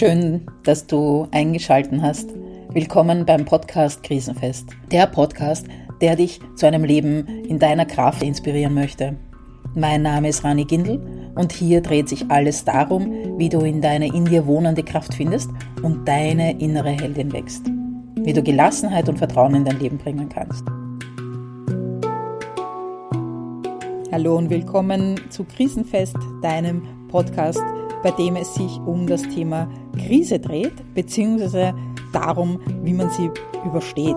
Schön, dass du eingeschalten hast. Willkommen beim Podcast Krisenfest. Der Podcast, der dich zu einem Leben in deiner Kraft inspirieren möchte. Mein Name ist Rani Gindel und hier dreht sich alles darum, wie du in deine in dir wohnende Kraft findest und deine innere Heldin wächst. Wie du Gelassenheit und Vertrauen in dein Leben bringen kannst. Hallo und willkommen zu Krisenfest, deinem Podcast, bei dem es sich um das Thema Krise dreht, beziehungsweise darum, wie man sie übersteht.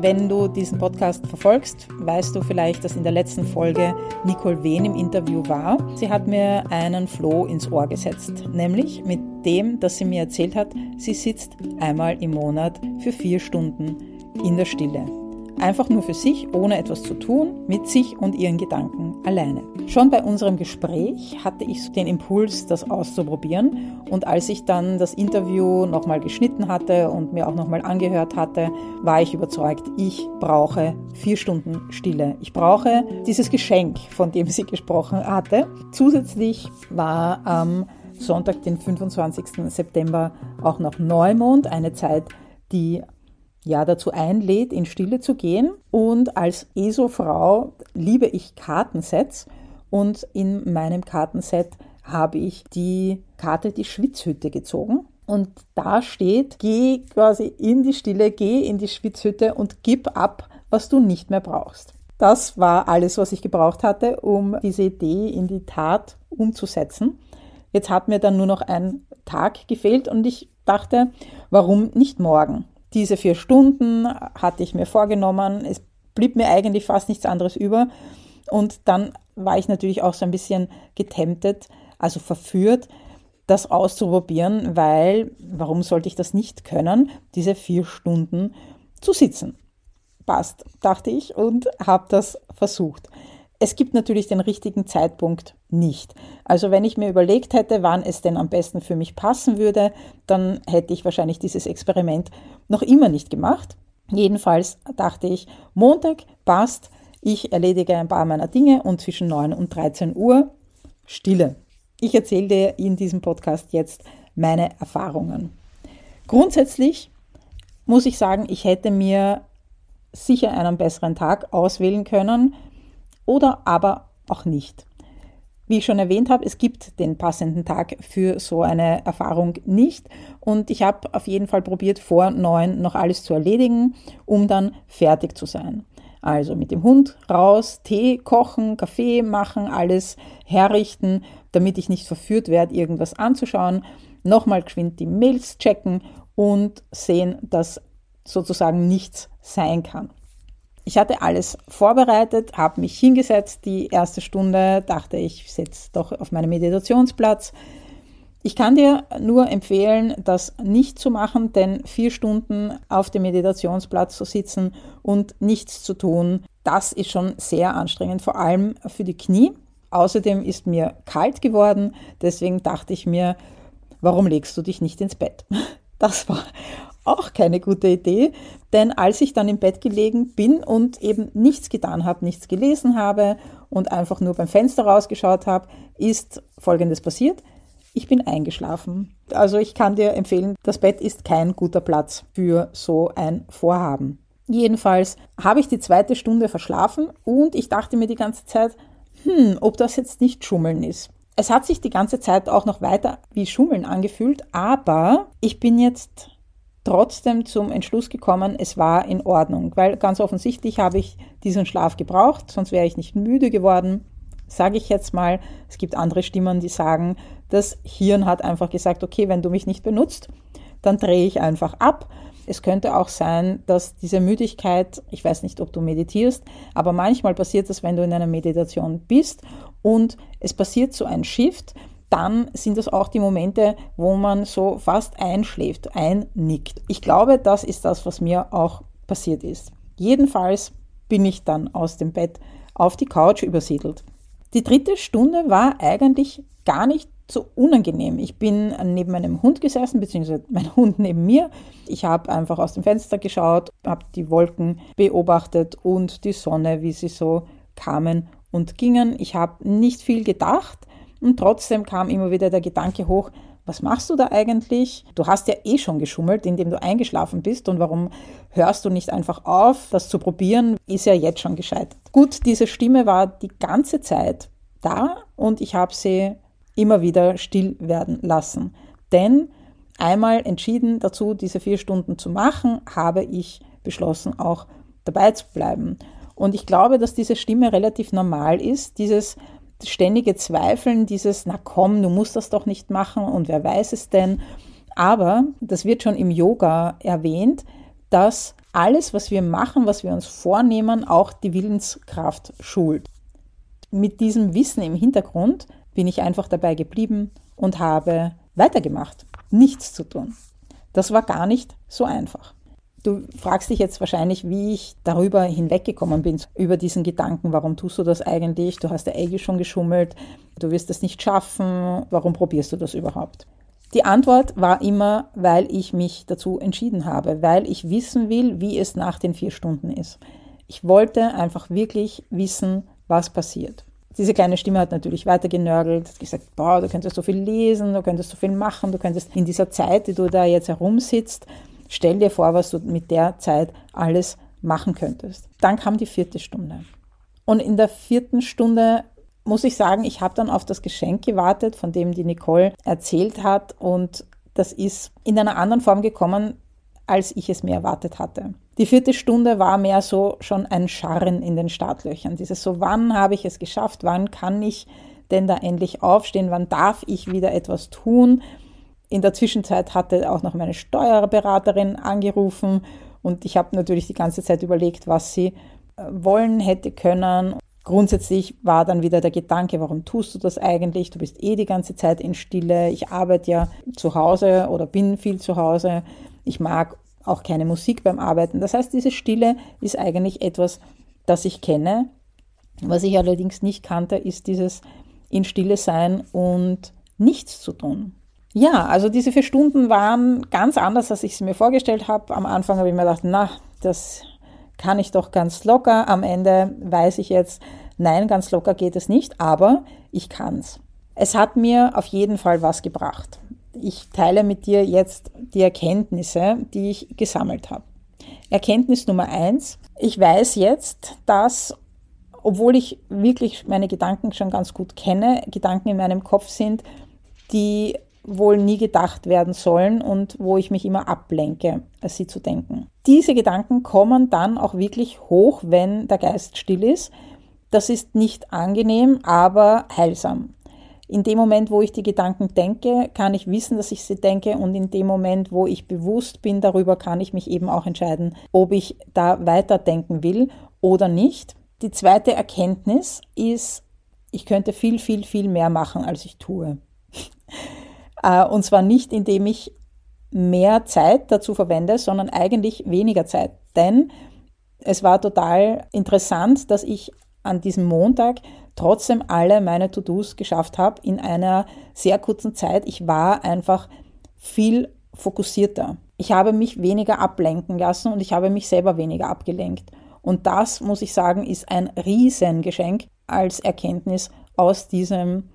Wenn du diesen Podcast verfolgst, weißt du vielleicht, dass in der letzten Folge Nicole Wehn im Interview war. Sie hat mir einen Floh ins Ohr gesetzt, nämlich mit dem, dass sie mir erzählt hat, sie sitzt einmal im Monat für vier Stunden in der Stille. Einfach nur für sich, ohne etwas zu tun, mit sich und ihren Gedanken alleine. Schon bei unserem Gespräch hatte ich den Impuls, das auszuprobieren. Und als ich dann das Interview nochmal geschnitten hatte und mir auch nochmal angehört hatte, war ich überzeugt, ich brauche vier Stunden Stille. Ich brauche dieses Geschenk, von dem sie gesprochen hatte. Zusätzlich war am Sonntag, den 25. September, auch noch Neumond, eine Zeit, die ja dazu einlädt, in Stille zu gehen. Und als ESO-Frau liebe ich Kartensets und in meinem Kartenset habe ich die Karte die Schwitzhütte gezogen. Und da steht, geh quasi in die Stille, geh in die Schwitzhütte und gib ab, was du nicht mehr brauchst. Das war alles, was ich gebraucht hatte, um diese Idee in die Tat umzusetzen. Jetzt hat mir dann nur noch ein Tag gefehlt und ich dachte, warum nicht morgen? Diese vier Stunden hatte ich mir vorgenommen. Es blieb mir eigentlich fast nichts anderes über. Und dann war ich natürlich auch so ein bisschen getemptet, also verführt, das auszuprobieren, weil warum sollte ich das nicht können, diese vier Stunden zu sitzen? Passt, dachte ich und habe das versucht. Es gibt natürlich den richtigen Zeitpunkt nicht. Also wenn ich mir überlegt hätte, wann es denn am besten für mich passen würde, dann hätte ich wahrscheinlich dieses Experiment noch immer nicht gemacht. Jedenfalls dachte ich, Montag passt, ich erledige ein paar meiner Dinge und zwischen 9 und 13 Uhr Stille. Ich erzähle dir in diesem Podcast jetzt meine Erfahrungen. Grundsätzlich muss ich sagen, ich hätte mir sicher einen besseren Tag auswählen können, oder aber auch nicht. Wie ich schon erwähnt habe, es gibt den passenden Tag für so eine Erfahrung nicht. Und ich habe auf jeden Fall probiert, vor neun noch alles zu erledigen, um dann fertig zu sein. Also mit dem Hund raus, Tee kochen, Kaffee machen, alles herrichten, damit ich nicht verführt werde, irgendwas anzuschauen. Nochmal geschwind die Mails checken und sehen, dass sozusagen nichts sein kann. Ich hatte alles vorbereitet, habe mich hingesetzt, die erste Stunde dachte ich, setze doch auf meinen Meditationsplatz. Ich kann dir nur empfehlen, das nicht zu machen, denn vier Stunden auf dem Meditationsplatz zu sitzen und nichts zu tun, das ist schon sehr anstrengend, vor allem für die Knie. Außerdem ist mir kalt geworden, deswegen dachte ich mir, warum legst du dich nicht ins Bett? Das war auch keine gute Idee, denn als ich dann im Bett gelegen bin und eben nichts getan habe, nichts gelesen habe und einfach nur beim Fenster rausgeschaut habe, ist Folgendes passiert. Ich bin eingeschlafen. Also ich kann dir empfehlen, das Bett ist kein guter Platz für so ein Vorhaben. Jedenfalls habe ich die zweite Stunde verschlafen und ich dachte mir die ganze Zeit, hm, ob das jetzt nicht Schummeln ist. Es hat sich die ganze Zeit auch noch weiter wie Schummeln angefühlt, aber ich bin jetzt trotzdem zum Entschluss gekommen, es war in Ordnung, weil ganz offensichtlich habe ich diesen Schlaf gebraucht, sonst wäre ich nicht müde geworden. Sage ich jetzt mal, es gibt andere Stimmen, die sagen, das Hirn hat einfach gesagt, okay, wenn du mich nicht benutzt, dann drehe ich einfach ab. Es könnte auch sein, dass diese Müdigkeit, ich weiß nicht, ob du meditierst, aber manchmal passiert das, wenn du in einer Meditation bist und es passiert so ein Shift, dann sind das auch die Momente, wo man so fast einschläft, einnickt. Ich glaube, das ist das, was mir auch passiert ist. Jedenfalls bin ich dann aus dem Bett auf die Couch übersiedelt. Die dritte Stunde war eigentlich gar nicht so unangenehm. Ich bin neben meinem Hund gesessen, beziehungsweise mein Hund neben mir. Ich habe einfach aus dem Fenster geschaut, habe die Wolken beobachtet und die Sonne, wie sie so kamen und gingen. Ich habe nicht viel gedacht, und trotzdem kam immer wieder der Gedanke hoch, was machst du da eigentlich? Du hast ja eh schon geschummelt, indem du eingeschlafen bist und warum hörst du nicht einfach auf, das zu probieren, ist ja jetzt schon gescheitert. Gut, diese Stimme war die ganze Zeit da und ich habe sie immer wieder still werden lassen. Denn einmal entschieden dazu, diese vier Stunden zu machen, habe ich beschlossen, auch dabei zu bleiben. Und ich glaube, dass diese Stimme relativ normal ist, dieses ständige Zweifeln, dieses, na komm, du musst das doch nicht machen und wer weiß es denn. Aber das wird schon im Yoga erwähnt, dass alles, was wir machen, was wir uns vornehmen, auch die Willenskraft schult. Mit diesem Wissen im Hintergrund bin ich einfach dabei geblieben und habe weitergemacht, nichts zu tun. Das war gar nicht so einfach. Du fragst dich jetzt wahrscheinlich, wie ich darüber hinweggekommen bin, über diesen Gedanken, warum tust du das eigentlich? Du hast ja eigentlich schon geschummelt, du wirst es nicht schaffen, warum probierst du das überhaupt? Die Antwort war immer, weil ich mich dazu entschieden habe, weil ich wissen will, wie es nach den vier Stunden ist. Ich wollte einfach wirklich wissen, was passiert. Diese kleine Stimme hat natürlich weiter genörgelt, hat gesagt, boah, du könntest so viel lesen, du könntest so viel machen, du könntest in dieser Zeit, die du da jetzt herumsitzt, Stell dir vor, was du mit der Zeit alles machen könntest. Dann kam die vierte Stunde. Und in der vierten Stunde muss ich sagen, ich habe dann auf das Geschenk gewartet, von dem die Nicole erzählt hat. Und das ist in einer anderen Form gekommen, als ich es mir erwartet hatte. Die vierte Stunde war mehr so schon ein Scharren in den Startlöchern. Dieses so, wann habe ich es geschafft? Wann kann ich denn da endlich aufstehen? Wann darf ich wieder etwas tun? In der Zwischenzeit hatte auch noch meine Steuerberaterin angerufen und ich habe natürlich die ganze Zeit überlegt, was sie äh, wollen hätte können. Grundsätzlich war dann wieder der Gedanke, warum tust du das eigentlich? Du bist eh die ganze Zeit in Stille. Ich arbeite ja zu Hause oder bin viel zu Hause. Ich mag auch keine Musik beim Arbeiten. Das heißt, diese Stille ist eigentlich etwas, das ich kenne. Was ich allerdings nicht kannte, ist dieses in Stille sein und nichts zu tun. Ja, also diese vier Stunden waren ganz anders, als ich es mir vorgestellt habe. Am Anfang habe ich mir gedacht, na, das kann ich doch ganz locker. Am Ende weiß ich jetzt, nein, ganz locker geht es nicht, aber ich kann es. Es hat mir auf jeden Fall was gebracht. Ich teile mit dir jetzt die Erkenntnisse, die ich gesammelt habe. Erkenntnis Nummer eins. Ich weiß jetzt, dass, obwohl ich wirklich meine Gedanken schon ganz gut kenne, Gedanken in meinem Kopf sind, die wohl nie gedacht werden sollen und wo ich mich immer ablenke, sie zu denken. Diese Gedanken kommen dann auch wirklich hoch, wenn der Geist still ist. Das ist nicht angenehm, aber heilsam. In dem Moment, wo ich die Gedanken denke, kann ich wissen, dass ich sie denke und in dem Moment, wo ich bewusst bin darüber, kann ich mich eben auch entscheiden, ob ich da weiterdenken will oder nicht. Die zweite Erkenntnis ist, ich könnte viel, viel, viel mehr machen, als ich tue. Äh, und zwar nicht, indem ich mehr Zeit dazu verwende, sondern eigentlich weniger Zeit. Denn es war total interessant, dass ich an diesem Montag trotzdem alle meine To-Dos geschafft habe in einer sehr kurzen Zeit. Ich war einfach viel fokussierter. Ich habe mich weniger ablenken lassen und ich habe mich selber weniger abgelenkt. Und das, muss ich sagen, ist ein Riesengeschenk als Erkenntnis aus diesem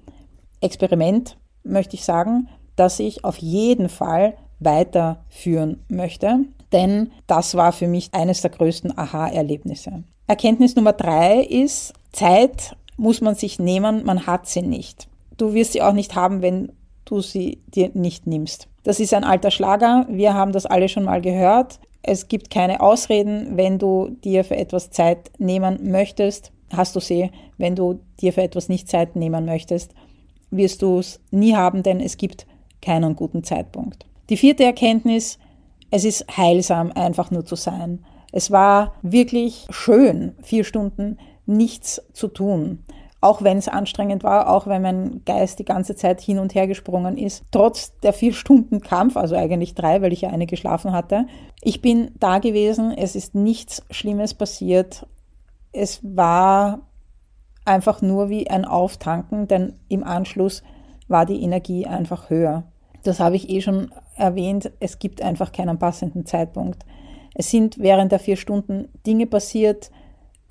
Experiment, möchte ich sagen, dass ich auf jeden Fall weiterführen möchte, denn das war für mich eines der größten Aha-Erlebnisse. Erkenntnis Nummer drei ist, Zeit muss man sich nehmen, man hat sie nicht. Du wirst sie auch nicht haben, wenn du sie dir nicht nimmst. Das ist ein alter Schlager, wir haben das alle schon mal gehört. Es gibt keine Ausreden, wenn du dir für etwas Zeit nehmen möchtest, hast du sie, wenn du dir für etwas nicht Zeit nehmen möchtest wirst du es nie haben, denn es gibt keinen guten Zeitpunkt. Die vierte Erkenntnis, es ist heilsam, einfach nur zu sein. Es war wirklich schön, vier Stunden nichts zu tun. Auch wenn es anstrengend war, auch wenn mein Geist die ganze Zeit hin und her gesprungen ist. Trotz der vier Stunden Kampf, also eigentlich drei, weil ich ja eine geschlafen hatte. Ich bin da gewesen, es ist nichts Schlimmes passiert. Es war einfach nur wie ein Auftanken, denn im Anschluss war die Energie einfach höher. Das habe ich eh schon erwähnt, es gibt einfach keinen passenden Zeitpunkt. Es sind während der vier Stunden Dinge passiert,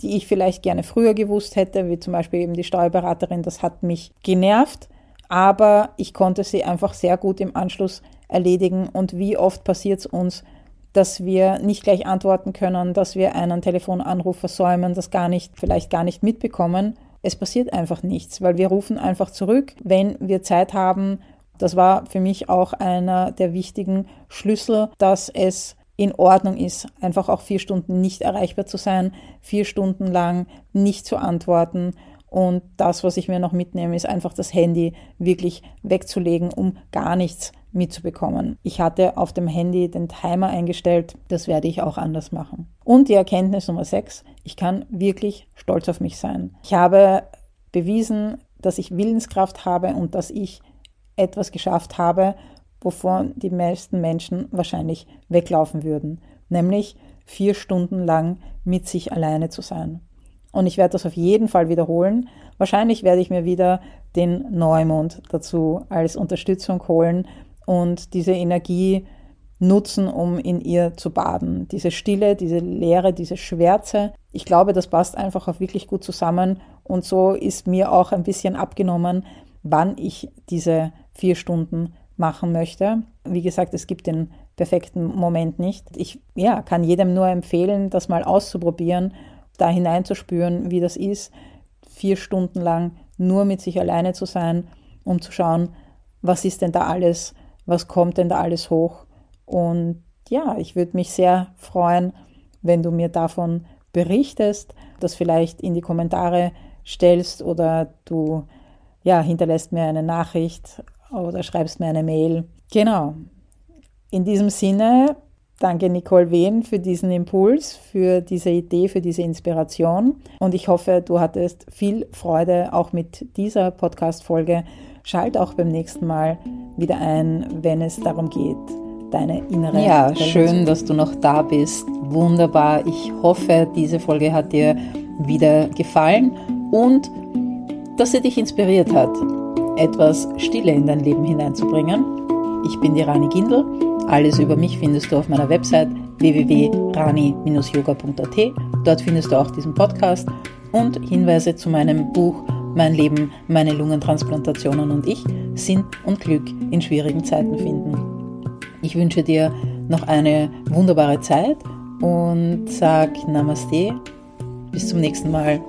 die ich vielleicht gerne früher gewusst hätte, wie zum Beispiel eben die Steuerberaterin, das hat mich genervt. aber ich konnte sie einfach sehr gut im Anschluss erledigen. Und wie oft passiert es uns, dass wir nicht gleich antworten können, dass wir einen Telefonanruf versäumen, das gar nicht, vielleicht gar nicht mitbekommen. Es passiert einfach nichts, weil wir rufen einfach zurück, wenn wir Zeit haben. Das war für mich auch einer der wichtigen Schlüssel, dass es in Ordnung ist, einfach auch vier Stunden nicht erreichbar zu sein, vier Stunden lang nicht zu antworten. Und das, was ich mir noch mitnehme, ist einfach das Handy wirklich wegzulegen, um gar nichts mitzubekommen. Ich hatte auf dem Handy den Timer eingestellt, das werde ich auch anders machen. Und die Erkenntnis Nummer 6, ich kann wirklich stolz auf mich sein. Ich habe bewiesen, dass ich Willenskraft habe und dass ich etwas geschafft habe, wovon die meisten Menschen wahrscheinlich weglaufen würden, nämlich vier Stunden lang mit sich alleine zu sein. Und ich werde das auf jeden Fall wiederholen. Wahrscheinlich werde ich mir wieder den Neumond dazu als Unterstützung holen und diese Energie nutzen, um in ihr zu baden. Diese Stille, diese Leere, diese Schwärze. Ich glaube, das passt einfach auch wirklich gut zusammen. Und so ist mir auch ein bisschen abgenommen, wann ich diese vier Stunden machen möchte. Wie gesagt, es gibt den perfekten Moment nicht. Ich ja, kann jedem nur empfehlen, das mal auszuprobieren, da hineinzuspüren, wie das ist, vier Stunden lang nur mit sich alleine zu sein, um zu schauen, was ist denn da alles was kommt denn da alles hoch. Und ja, ich würde mich sehr freuen, wenn du mir davon berichtest, das vielleicht in die Kommentare stellst oder du ja, hinterlässt mir eine Nachricht oder schreibst mir eine Mail. Genau. In diesem Sinne, danke Nicole Wehn für diesen Impuls, für diese Idee, für diese Inspiration. Und ich hoffe, du hattest viel Freude auch mit dieser Podcast-Folge Schalt auch beim nächsten Mal wieder ein, wenn es darum geht, deine innere. Ja, Welt schön, dass du noch da bist. Wunderbar. Ich hoffe, diese Folge hat dir wieder gefallen und dass sie dich inspiriert hat, etwas Stille in dein Leben hineinzubringen. Ich bin die Rani Gindel. Alles über mich findest du auf meiner Website www.rani-yoga.at. Dort findest du auch diesen Podcast und Hinweise zu meinem Buch mein Leben, meine Lungentransplantationen und ich Sinn und Glück in schwierigen Zeiten finden. Ich wünsche dir noch eine wunderbare Zeit und sag Namaste. Bis zum nächsten Mal.